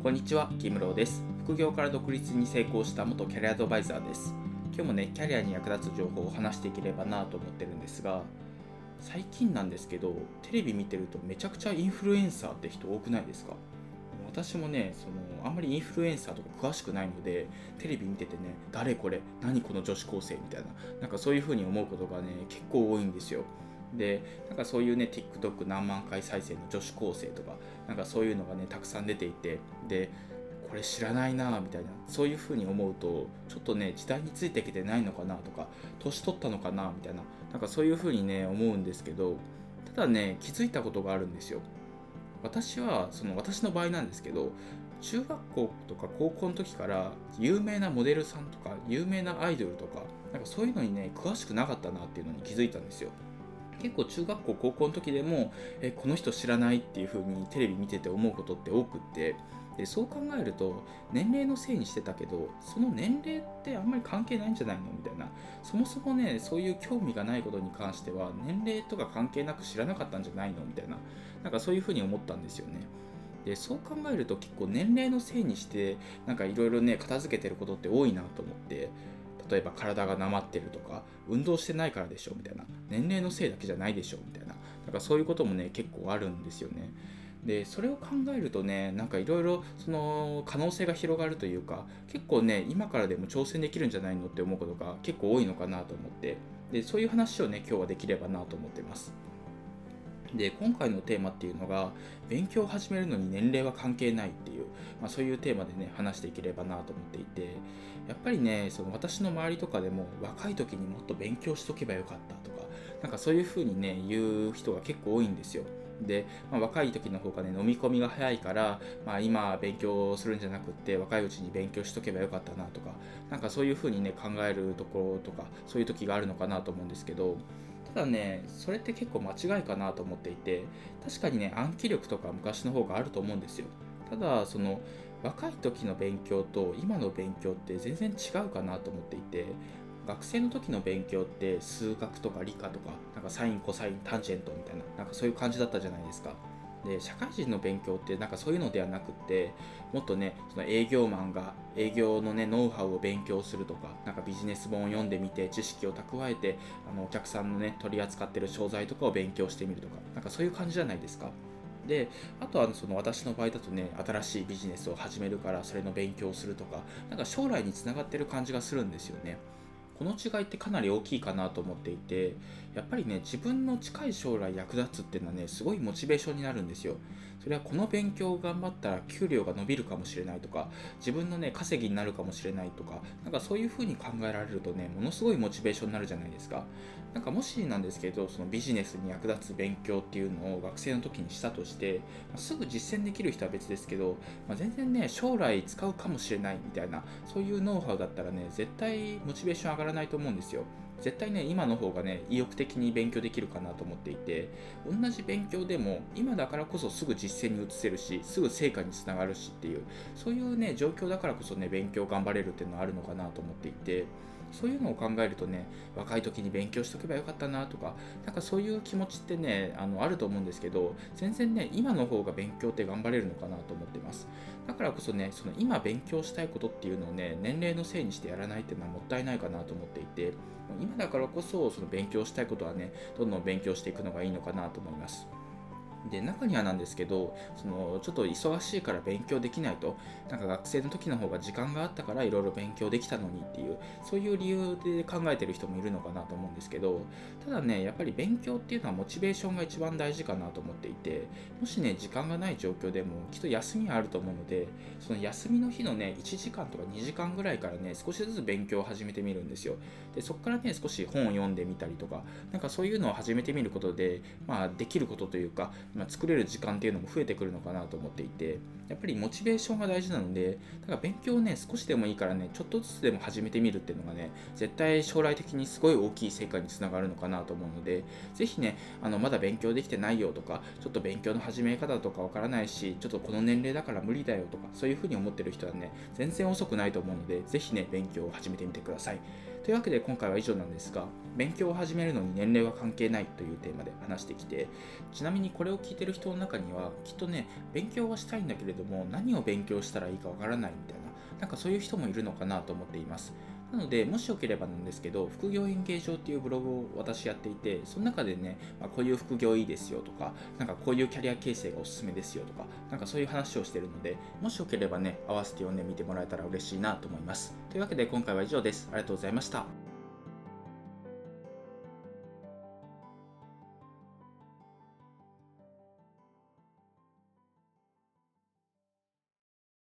こんにちは、木室です。副業から独立に成功した元キャリアアドバイザーです。今日もね、キャリアに役立つ情報を話していければなと思ってるんですが、最近なんですけど、テレビ見てるとめちゃくちゃインフルエンサーって人多くないですか？私もねそのあんまりインフルエンサーとか詳しくないのでテレビ見ててね誰これ何この女子高生みたいななんかそういう風に思うことがね結構多いんですよでなんかそういうね TikTok 何万回再生の女子高生とかなんかそういうのがねたくさん出ていてでこれ知らないなみたいなそういう風に思うとちょっとね時代についてきてないのかなとか年取ったのかなみたいななんかそういう風にね思うんですけどただね気づいたことがあるんですよ。私はその私の場合なんですけど中学校とか高校の時から有名なモデルさんとか有名なアイドルとかなんかそういうのにね詳しくなかったなっていうのに気づいたんですよ。結構中学校高校の時でもえこの人知らないっていう風にテレビ見てて思うことって多くってでそう考えると年齢のせいにしてたけどその年齢ってあんまり関係ないんじゃないの？みたいな。そもそもねそういう興味がないことに関しては年齢とか関係なく知らなかったんじゃないの？みたいな。なんかそういうふうに思ったんですよね。でそう考えると結構年齢のせいにしてなんかいろいろね片付けてることって多いなと思って。例えば体がなまってるとか運動してないからでしょみたいな年齢のせいだけじゃないでしょみたいななんかそういうこともね結構あるんですよね。でそれを考えるとねなんかいろいろその可能性が広がるというか結構ね今からでも挑戦できるんじゃないのって思うことが結構多いのかなと思ってでそういう話をね今日はできればなと思ってます。で今回のテーマっていうのが勉強を始めるのに年齢は関係ないっていう、まあ、そういうテーマでね話していければなと思っていてやっぱりねその私の周りとかでも若い時にもっと勉強しとけばよかったとかなんかそういう風にね言う人が結構多いんですよ。で、まあ、若い時の方がね飲み込みが早いから、まあ、今勉強するんじゃなくって若いうちに勉強しとけばよかったなとかなんかそういう風にね考えるところとかそういう時があるのかなと思うんですけどただねそれって結構間違いかなと思っていて確かにね暗記力とか昔の方があると思うんですよ。ただその若い時の勉強と今の勉強って全然違うかなと思っていて学生の時の勉強って数学とか理科とかなんかサインコサインタンジェントみたいななんかそういう感じだったじゃないですか。で社会人の勉強ってなんかそういうのではなくってもっとねその営業マンが営業のねノウハウを勉強するとかなんかビジネス本を読んでみて知識を蓄えてあのお客さんのね取り扱ってる商材とかを勉強してみるとかなんかそういう感じじゃないですか。であとはその私の場合だとね新しいビジネスを始めるからそれの勉強をするとかなんか将来につながってる感じがするんですよね。この違いってかなり大きいかなと思っていてやっぱりね自分の近い将来役立つっていうのはねすごいモチベーションになるんですよ。それはこの勉強を頑張ったら給料が伸びるかもしれないとか自分のね稼ぎになるかもしれないとかなんかそういう風に考えられるとねものすごいモチベーションになるじゃないですか。なんかもしなんですけどそのビジネスに役立つ勉強っていうのを学生の時にしたとして、すぐ実践できる人は別ですけど、まあ、全然ね将来使うかもしれないみたいなそういうノウハウだったらね絶対モチベーション上がらないと思うんですよ。絶対ね今の方がね意欲的に勉強できるかなと思っていて同じ勉強でも今だからこそすぐ実践に移せるしすぐ成果につながるしっていうそういうね状況だからこそね勉強頑張れるっていうのはあるのかなと思っていてそういうのを考えるとね若い時に勉強しとけばよかったなとかなんかそういう気持ちってねあのあると思うんですけど全然ね今の方が勉強って頑張れるのかなと思ってます。だからこそねその今勉強したいことっていうのをね年齢のせいにしてやらないっていうのはもったいないかなと思っていて今だからこそその勉強したいことはねどんどん勉強していくのがいいのかなと思います。で中にはなんですけどそのちょっと忙しいから勉強できないと。なんか学生の時の方が時間があったからいろいろ勉強できたのにっていうそういう理由で考えてる人もいるのかなと思うんですけどただねやっぱり勉強っていうのはモチベーションが一番大事かなと思っていてもしね時間がない状況でもきっと休みはあると思うのでその休みの日のね1時間とか2時間ぐらいからね少しずつ勉強を始めてみるんですよ。でそこからね少し本を読んでみたりとかなんかそういうのを始めてみることでまあできることというかまあ、作れる時間っていうのも増えてくるのかなと思っていてやっぱりモチベーションが大事なのでだから勉強をね少しでもいいからねちょっとずつでも始めてみるっていうのがね絶対将来的にすごい大きい成果につながるのかなと思うのでぜひねあのまだ勉強できてないよとかちょっと勉強の始め方とかわからないしちょっとこの年齢だから無理だよとかそういうふうに思ってる人はね全然遅くないと思うのでぜひね勉強を始めてみてください。というわけで今回は以上なんですが勉強を始めるのに年齢は関係ないというテーマで話してきてちなみにこれを聞いてる人の中にはきっとね勉強はしたいんだけれども何を勉強したらいいかわからないみたいななんかそういう人もいるのかなと思っています。なので、もしよければなんですけど、副業演芸場っていうブログを私やっていて、その中でね、まあ、こういう副業いいですよとか、なんかこういうキャリア形成がおすすめですよとか、なんかそういう話をしてるので、もしよければね、合わせて読んでみてもらえたら嬉しいなと思います。というわけで今回は以上です。ありがとうございました。